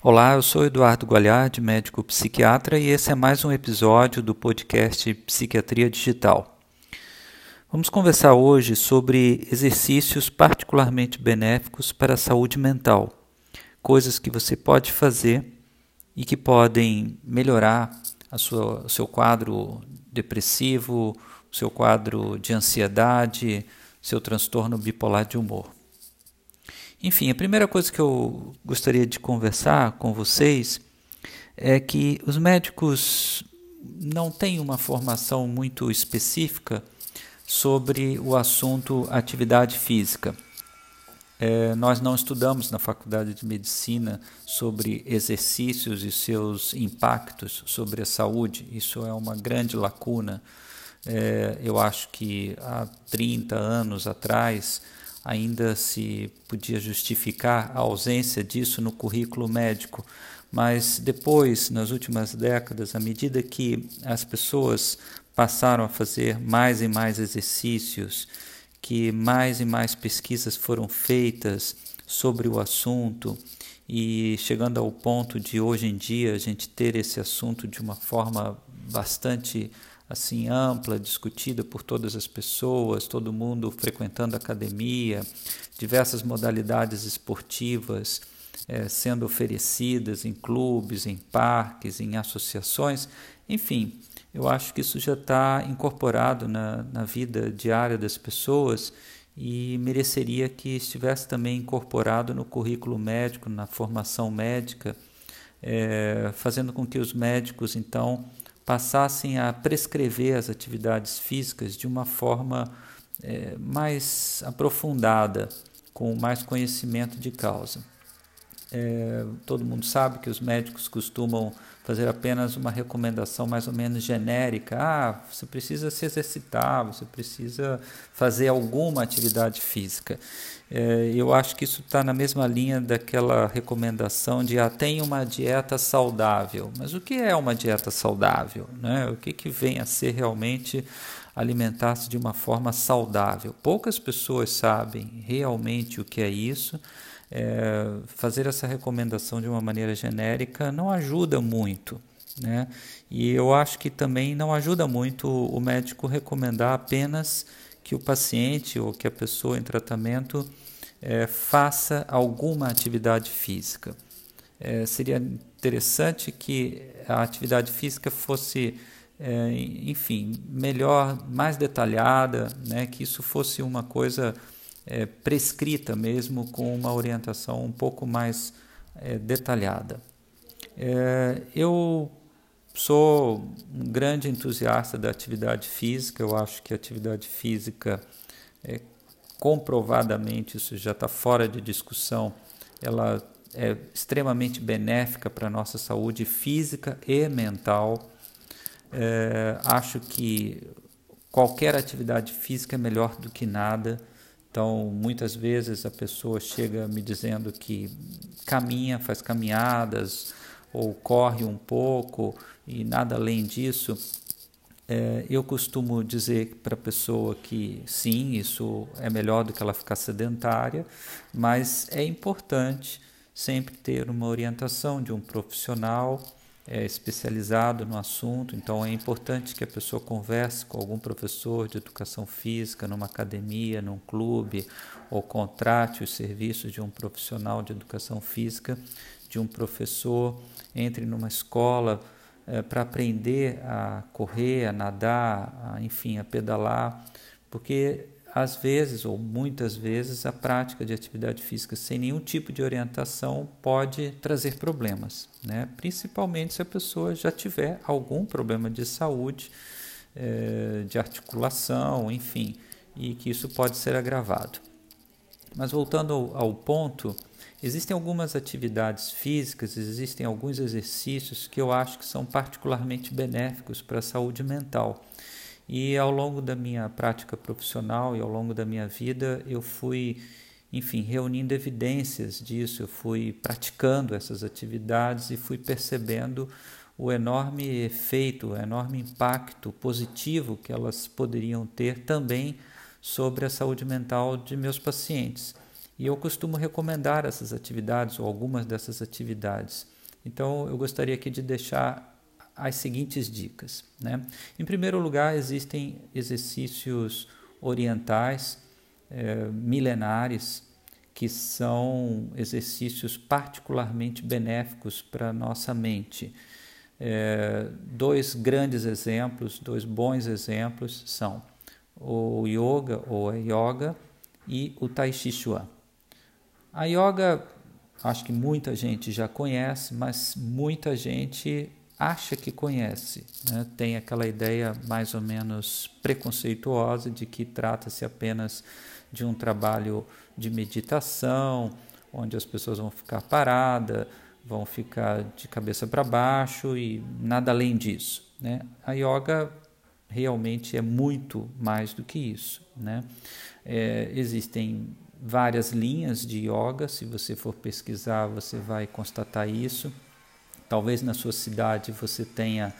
Olá, eu sou Eduardo Gualhard, médico psiquiatra, e esse é mais um episódio do podcast Psiquiatria Digital. Vamos conversar hoje sobre exercícios particularmente benéficos para a saúde mental, coisas que você pode fazer e que podem melhorar sua, o seu quadro depressivo, o seu quadro de ansiedade, seu transtorno bipolar de humor. Enfim, a primeira coisa que eu gostaria de conversar com vocês é que os médicos não têm uma formação muito específica sobre o assunto atividade física. É, nós não estudamos na faculdade de medicina sobre exercícios e seus impactos sobre a saúde. Isso é uma grande lacuna. É, eu acho que há 30 anos atrás ainda se podia justificar a ausência disso no currículo médico, mas depois, nas últimas décadas, à medida que as pessoas passaram a fazer mais e mais exercícios, que mais e mais pesquisas foram feitas sobre o assunto, e chegando ao ponto de hoje em dia a gente ter esse assunto de uma forma bastante assim ampla, discutida por todas as pessoas, todo mundo frequentando academia, diversas modalidades esportivas é, sendo oferecidas em clubes, em parques, em associações, enfim, eu acho que isso já está incorporado na, na vida diária das pessoas e mereceria que estivesse também incorporado no currículo médico, na formação médica, é, fazendo com que os médicos então passassem a prescrever as atividades físicas de uma forma é, mais aprofundada, com mais conhecimento de causa. É, todo mundo sabe que os médicos costumam fazer apenas uma recomendação mais ou menos genérica. Ah, você precisa se exercitar, você precisa fazer alguma atividade física. É, eu acho que isso está na mesma linha daquela recomendação de ah, tenha uma dieta saudável. Mas o que é uma dieta saudável? Né? O que, que vem a ser realmente alimentar-se de uma forma saudável? Poucas pessoas sabem realmente o que é isso. É, fazer essa recomendação de uma maneira genérica não ajuda muito. Né? E eu acho que também não ajuda muito o médico recomendar apenas que o paciente ou que a pessoa em tratamento é, faça alguma atividade física. É, seria interessante que a atividade física fosse, é, enfim, melhor, mais detalhada, né, que isso fosse uma coisa é, prescrita mesmo, com uma orientação um pouco mais é, detalhada. É, eu Sou um grande entusiasta da atividade física, eu acho que a atividade física, é, comprovadamente, isso já está fora de discussão, ela é extremamente benéfica para a nossa saúde física e mental. É, acho que qualquer atividade física é melhor do que nada. Então, muitas vezes a pessoa chega me dizendo que caminha, faz caminhadas ou corre um pouco e nada além disso, é, eu costumo dizer para a pessoa que sim, isso é melhor do que ela ficar sedentária, mas é importante sempre ter uma orientação de um profissional é, especializado no assunto. Então é importante que a pessoa converse com algum professor de educação física numa academia, num clube, ou contrate os serviços de um profissional de educação física, de um professor, entre numa escola é, para aprender a correr, a nadar, a, enfim, a pedalar, porque às vezes ou muitas vezes a prática de atividade física sem nenhum tipo de orientação pode trazer problemas, né? principalmente se a pessoa já tiver algum problema de saúde, é, de articulação, enfim, e que isso pode ser agravado. Mas voltando ao, ao ponto, Existem algumas atividades físicas, existem alguns exercícios que eu acho que são particularmente benéficos para a saúde mental. E ao longo da minha prática profissional e ao longo da minha vida, eu fui, enfim, reunindo evidências disso, eu fui praticando essas atividades e fui percebendo o enorme efeito, o enorme impacto positivo que elas poderiam ter também sobre a saúde mental de meus pacientes. E eu costumo recomendar essas atividades ou algumas dessas atividades. Então, eu gostaria aqui de deixar as seguintes dicas. Né? Em primeiro lugar, existem exercícios orientais é, milenares que são exercícios particularmente benéficos para a nossa mente. É, dois grandes exemplos, dois bons exemplos são o yoga ou a yoga e o tai chi chuan. A yoga, acho que muita gente já conhece, mas muita gente acha que conhece, né? tem aquela ideia mais ou menos preconceituosa de que trata-se apenas de um trabalho de meditação, onde as pessoas vão ficar paradas, vão ficar de cabeça para baixo e nada além disso. Né? A yoga realmente é muito mais do que isso. Né? É, existem várias linhas de yoga, se você for pesquisar, você vai constatar isso. Talvez na sua cidade você tenha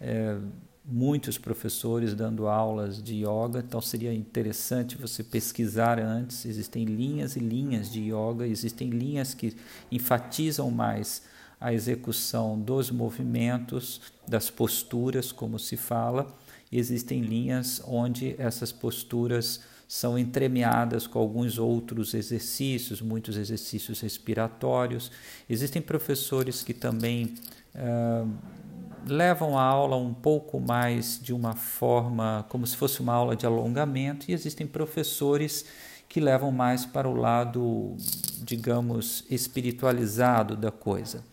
é, muitos professores dando aulas de yoga, então seria interessante você pesquisar antes. Existem linhas e linhas de yoga, existem linhas que enfatizam mais a execução dos movimentos, das posturas, como se fala. Existem linhas onde essas posturas são entremeadas com alguns outros exercícios, muitos exercícios respiratórios. Existem professores que também uh, levam a aula um pouco mais de uma forma como se fosse uma aula de alongamento, e existem professores que levam mais para o lado, digamos, espiritualizado da coisa.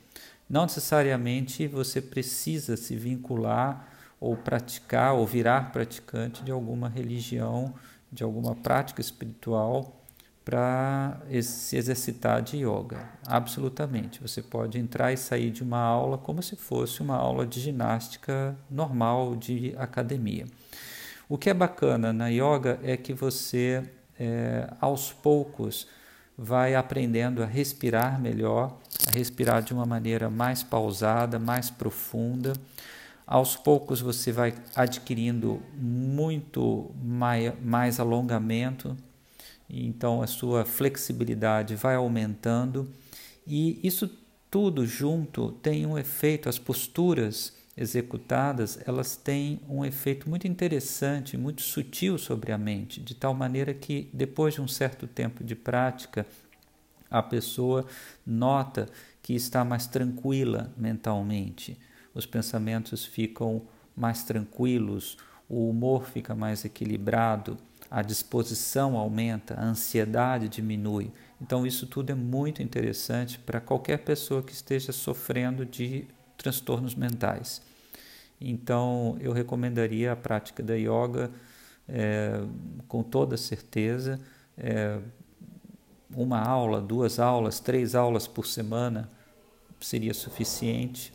Não necessariamente você precisa se vincular ou praticar ou virar praticante de alguma religião de alguma prática espiritual para se exercitar de yoga. Absolutamente. Você pode entrar e sair de uma aula como se fosse uma aula de ginástica normal de academia. O que é bacana na yoga é que você, é, aos poucos, vai aprendendo a respirar melhor, a respirar de uma maneira mais pausada, mais profunda aos poucos você vai adquirindo muito mais, alongamento, então a sua flexibilidade vai aumentando e isso tudo junto tem um efeito, as posturas executadas, elas têm um efeito muito interessante, muito sutil sobre a mente, de tal maneira que depois de um certo tempo de prática, a pessoa nota que está mais tranquila mentalmente os pensamentos ficam mais tranquilos, o humor fica mais equilibrado, a disposição aumenta, a ansiedade diminui. Então, isso tudo é muito interessante para qualquer pessoa que esteja sofrendo de transtornos mentais. Então, eu recomendaria a prática da yoga é, com toda certeza. É, uma aula, duas aulas, três aulas por semana seria suficiente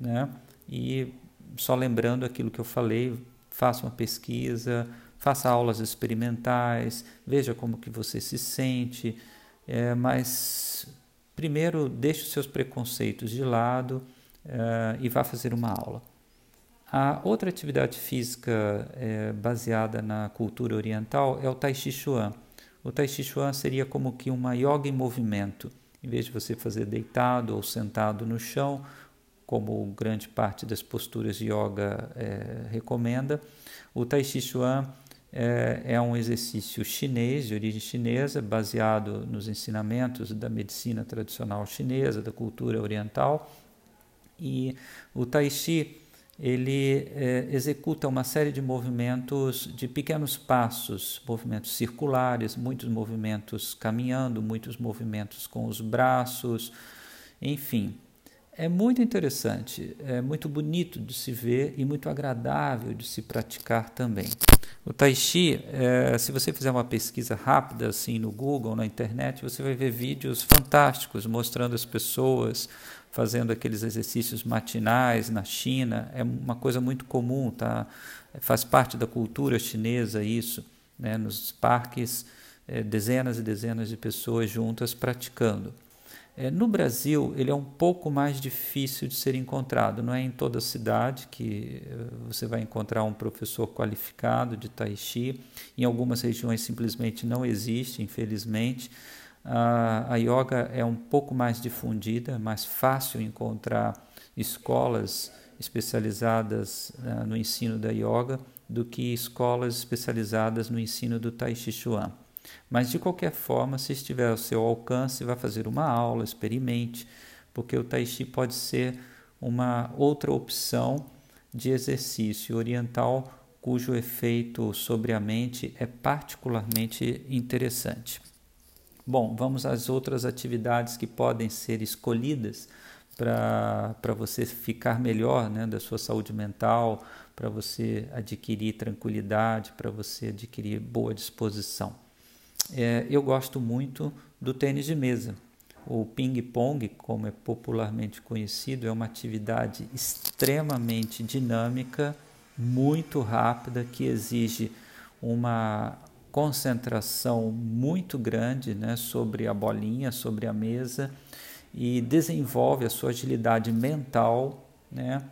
né? E só lembrando aquilo que eu falei, faça uma pesquisa, faça aulas experimentais, veja como que você se sente, é, mas primeiro deixe os seus preconceitos de lado é, e vá fazer uma aula. A outra atividade física é, baseada na cultura oriental é o Tai Chi Chuan. O Tai Chi Chuan seria como que uma yoga em movimento. Em vez de você fazer deitado ou sentado no chão, como grande parte das posturas de yoga é, recomenda. O Tai Chi Chuan é, é, um exercício chinês, de origem chinesa, baseado nos ensinamentos da medicina tradicional chinesa, da cultura oriental. E o Tai Chi ele é, executa uma série de movimentos de pequenos passos, movimentos circulares, muitos movimentos caminhando, muitos movimentos com os braços, enfim, é muito interessante, é muito bonito de se ver e muito agradável de se praticar também. O Tai Chi, é, se você fizer uma pesquisa rápida assim no Google, na internet, você vai ver vídeos fantásticos mostrando as pessoas fazendo aqueles exercícios matinais na China. É uma coisa muito comum, tá? Faz parte da cultura chinesa isso, né? Nos parques, é, dezenas e dezenas de pessoas juntas praticando. É, no Brasil, ele é um pouco mais difícil de ser encontrado. Não é em toda cidade que eh, você vai encontrar um professor qualificado de Tai Chi. Em algumas regiões simplesmente não existe, infelizmente. A, a yoga é um pouco mais difundida, mais fácil encontrar escolas especializadas uh, no ensino da yoga do que escolas especializadas no ensino do Tai Chi Chuan. Mas de qualquer forma, se estiver ao seu alcance, vá fazer uma aula, experimente, porque o Tai Chi pode ser uma outra opção de exercício oriental cujo efeito sobre a mente é particularmente interessante. Bom, vamos às outras atividades que podem ser escolhidas para você ficar melhor né, da sua saúde mental, para você adquirir tranquilidade, para você adquirir boa disposição. É, eu gosto muito do tênis de mesa. O ping-pong, como é popularmente conhecido, é uma atividade extremamente dinâmica, muito rápida, que exige uma concentração muito grande né, sobre a bolinha, sobre a mesa e desenvolve a sua agilidade mental, né,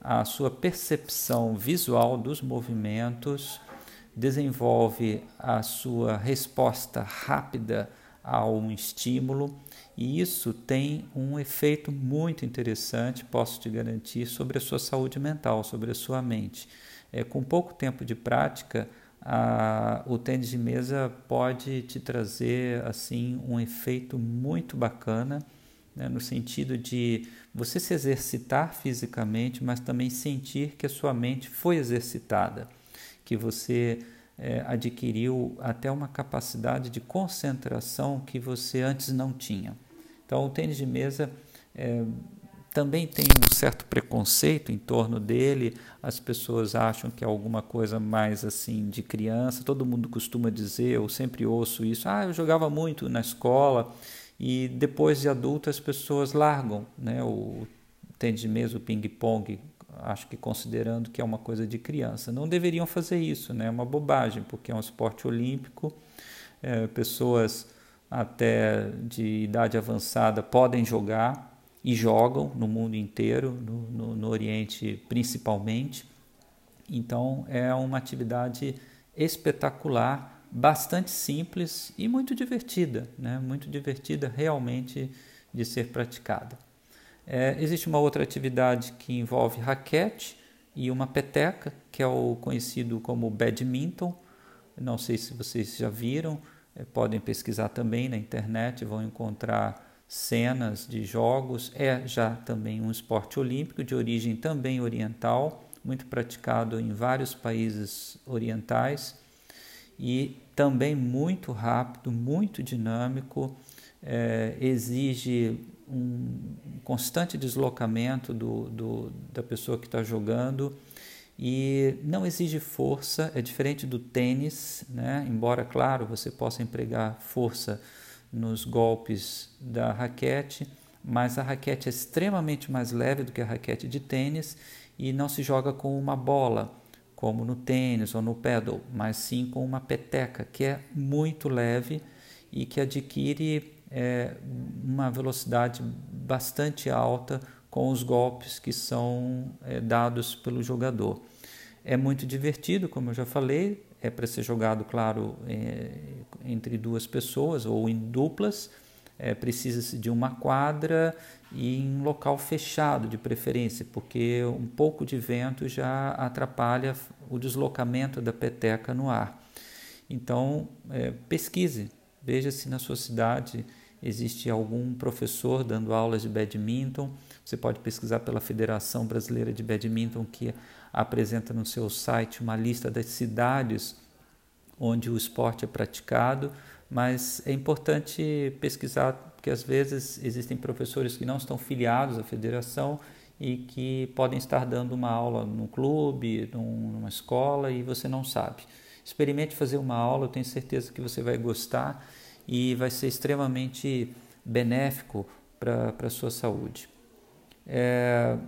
a sua percepção visual dos movimentos, desenvolve a sua resposta rápida a um estímulo e isso tem um efeito muito interessante, posso te garantir, sobre a sua saúde mental, sobre a sua mente. É, com pouco tempo de prática, a, o tênis de mesa pode te trazer assim um efeito muito bacana né, no sentido de você se exercitar fisicamente, mas também sentir que a sua mente foi exercitada, que você é, adquiriu até uma capacidade de concentração que você antes não tinha. Então, o tênis de mesa é, também tem um certo preconceito em torno dele. As pessoas acham que é alguma coisa mais assim de criança. Todo mundo costuma dizer, eu sempre ouço isso. Ah, eu jogava muito na escola e depois de adulto as pessoas largam né, o tênis de mesa, o ping-pong, acho que considerando que é uma coisa de criança. Não deveriam fazer isso, né? é uma bobagem, porque é um esporte olímpico, é, pessoas até de idade avançada podem jogar e jogam no mundo inteiro, no, no, no Oriente principalmente. Então é uma atividade espetacular bastante simples e muito divertida, né? muito divertida realmente de ser praticada. É, existe uma outra atividade que envolve raquete e uma peteca, que é o conhecido como badminton. Não sei se vocês já viram, é, podem pesquisar também na internet, vão encontrar cenas de jogos. É já também um esporte olímpico de origem também oriental, muito praticado em vários países orientais e também muito rápido, muito dinâmico, é, exige um constante deslocamento do, do da pessoa que está jogando e não exige força, é diferente do tênis, né? embora, claro, você possa empregar força nos golpes da raquete, mas a raquete é extremamente mais leve do que a raquete de tênis e não se joga com uma bola como no tênis ou no pedal, mas sim com uma peteca que é muito leve e que adquire é, uma velocidade bastante alta com os golpes que são é, dados pelo jogador. É muito divertido, como eu já falei, é para ser jogado, claro, é, entre duas pessoas ou em duplas é, precisa-se de uma quadra e em local fechado de preferência, porque um pouco de vento já atrapalha o deslocamento da peteca no ar. Então, é, pesquise, veja se na sua cidade existe algum professor dando aulas de badminton. Você pode pesquisar pela Federação Brasileira de Badminton, que apresenta no seu site uma lista das cidades onde o esporte é praticado mas é importante pesquisar, porque às vezes existem professores que não estão filiados à federação e que podem estar dando uma aula num clube, numa escola e você não sabe. Experimente fazer uma aula, eu tenho certeza que você vai gostar e vai ser extremamente benéfico para a sua saúde. É,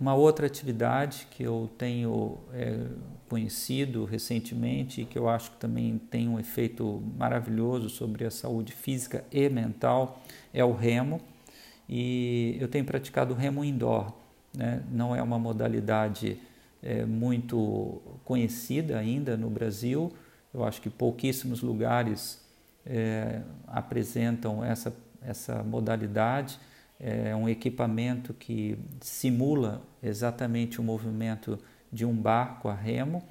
uma outra atividade que eu tenho é, conhecido recentemente e que eu acho que também tem um efeito maravilhoso sobre a saúde física e mental é o remo. E eu tenho praticado remo indoor. Né? Não é uma modalidade é, muito conhecida ainda no Brasil. Eu acho que pouquíssimos lugares é, apresentam essa, essa modalidade. É um equipamento que simula exatamente o movimento de um barco a remo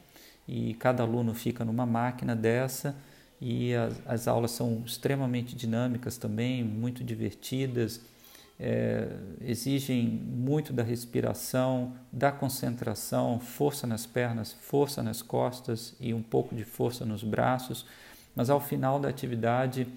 e cada aluno fica numa máquina dessa e as, as aulas são extremamente dinâmicas também, muito divertidas, é, exigem muito da respiração, da concentração, força nas pernas, força nas costas e um pouco de força nos braços, mas ao final da atividade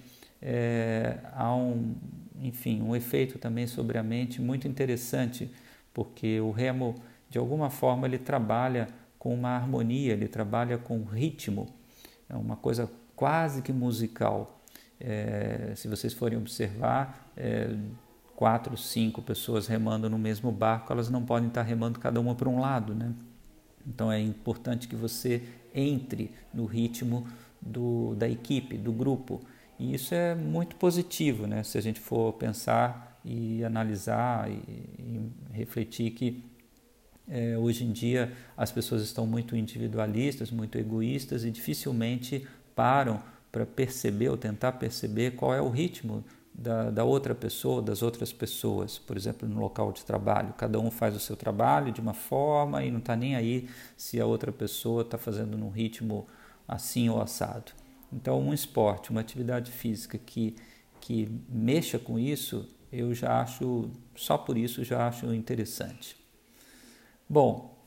é, há um, enfim, um efeito também sobre a mente muito interessante, porque o remo de alguma forma ele trabalha com uma harmonia, ele trabalha com ritmo, é uma coisa quase que musical. É, se vocês forem observar, é, quatro, cinco pessoas remando no mesmo barco, elas não podem estar remando cada uma para um lado, né? Então é importante que você entre no ritmo do, da equipe, do grupo. E isso é muito positivo, né? Se a gente for pensar e analisar e, e refletir que é, hoje em dia as pessoas estão muito individualistas, muito egoístas e dificilmente param para perceber ou tentar perceber qual é o ritmo da, da, outra pessoa, das outras pessoas, por exemplo, no local de trabalho. Cada um faz o seu trabalho de uma forma e não está nem aí se a outra pessoa está fazendo num ritmo assim ou assado. Então, um esporte, uma atividade física que, que mexa com isso, eu já acho, só por isso, já acho interessante. Bom,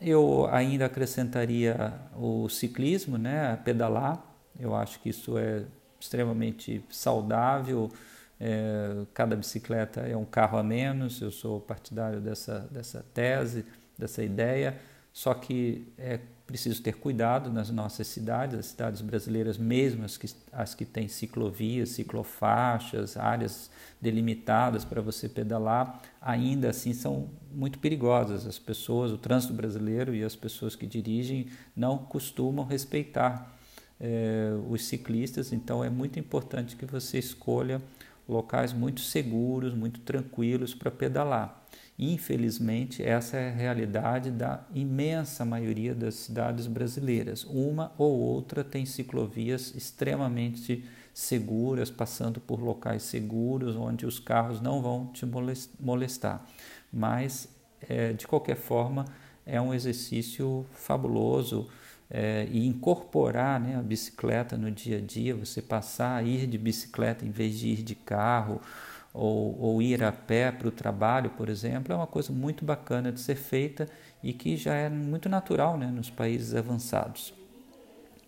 eu ainda acrescentaria o ciclismo, né, pedalar. Eu acho que isso é extremamente saudável. É, cada bicicleta é um carro a menos. Eu sou partidário dessa, dessa tese, dessa ideia. Só que é preciso ter cuidado nas nossas cidades, as cidades brasileiras, mesmo as que, as que têm ciclovias, ciclofaixas, áreas delimitadas para você pedalar, ainda assim são muito perigosas. As pessoas, o trânsito brasileiro e as pessoas que dirigem não costumam respeitar é, os ciclistas, então é muito importante que você escolha locais muito seguros, muito tranquilos para pedalar. Infelizmente, essa é a realidade da imensa maioria das cidades brasileiras. Uma ou outra tem ciclovias extremamente seguras, passando por locais seguros, onde os carros não vão te molestar. Mas, é, de qualquer forma, é um exercício fabuloso é, e incorporar né, a bicicleta no dia a dia, você passar a ir de bicicleta em vez de ir de carro ou, ou ir a pé para o trabalho, por exemplo, é uma coisa muito bacana de ser feita e que já é muito natural né, nos países avançados.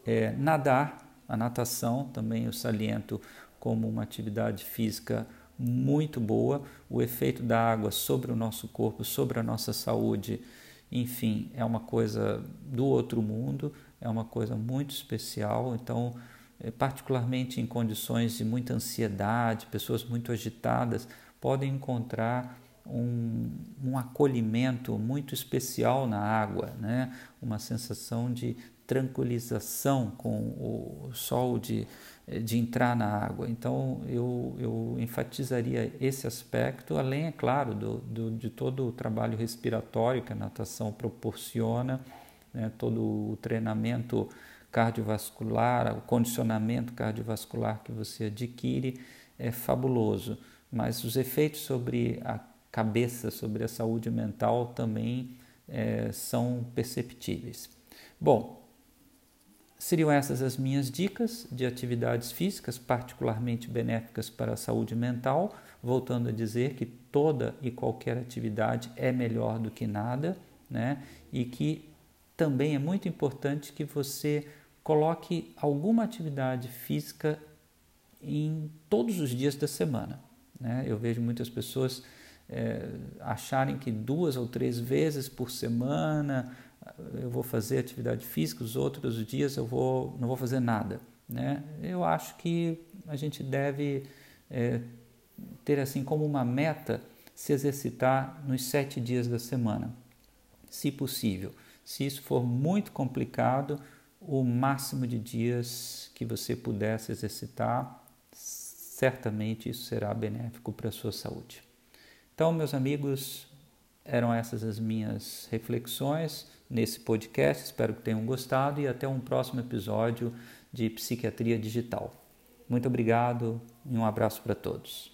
É, nadar, a natação também eu saliento como uma atividade física muito boa, o efeito da água sobre o nosso corpo, sobre a nossa saúde, enfim, é uma coisa do outro mundo, é uma coisa muito especial. Então, particularmente em condições de muita ansiedade, pessoas muito agitadas, podem encontrar um, um acolhimento muito especial na água, né? uma sensação de tranquilização com o sol de, eh, de entrar na água. Então, eu, eu enfatizaria esse aspecto, além, é claro, do, do, de todo o trabalho respiratório que a natação proporciona, né? todo o treinamento cardiovascular, o condicionamento cardiovascular que você adquire é fabuloso, mas os efeitos sobre a cabeça, sobre a saúde mental também é, são perceptíveis. Bom, seriam essas as minhas dicas de atividades físicas particularmente benéficas para a saúde mental, voltando a dizer que toda e qualquer atividade é melhor do que nada, né? E que também é muito importante que você coloque alguma atividade física em todos os dias da semana. Né? Eu vejo muitas pessoas é, acharem que duas ou três vezes por semana eu vou fazer atividade física, os outros dias eu vou, não vou fazer nada. Né? Eu acho que a gente deve é, ter assim como uma meta se exercitar nos sete dias da semana, se possível. Se isso for muito complicado, o máximo de dias que você puder se exercitar, certamente isso será benéfico para a sua saúde. Então, meus amigos, eram essas as minhas reflexões nesse podcast. Espero que tenham gostado e até um próximo episódio de Psiquiatria Digital. Muito obrigado e um abraço para todos.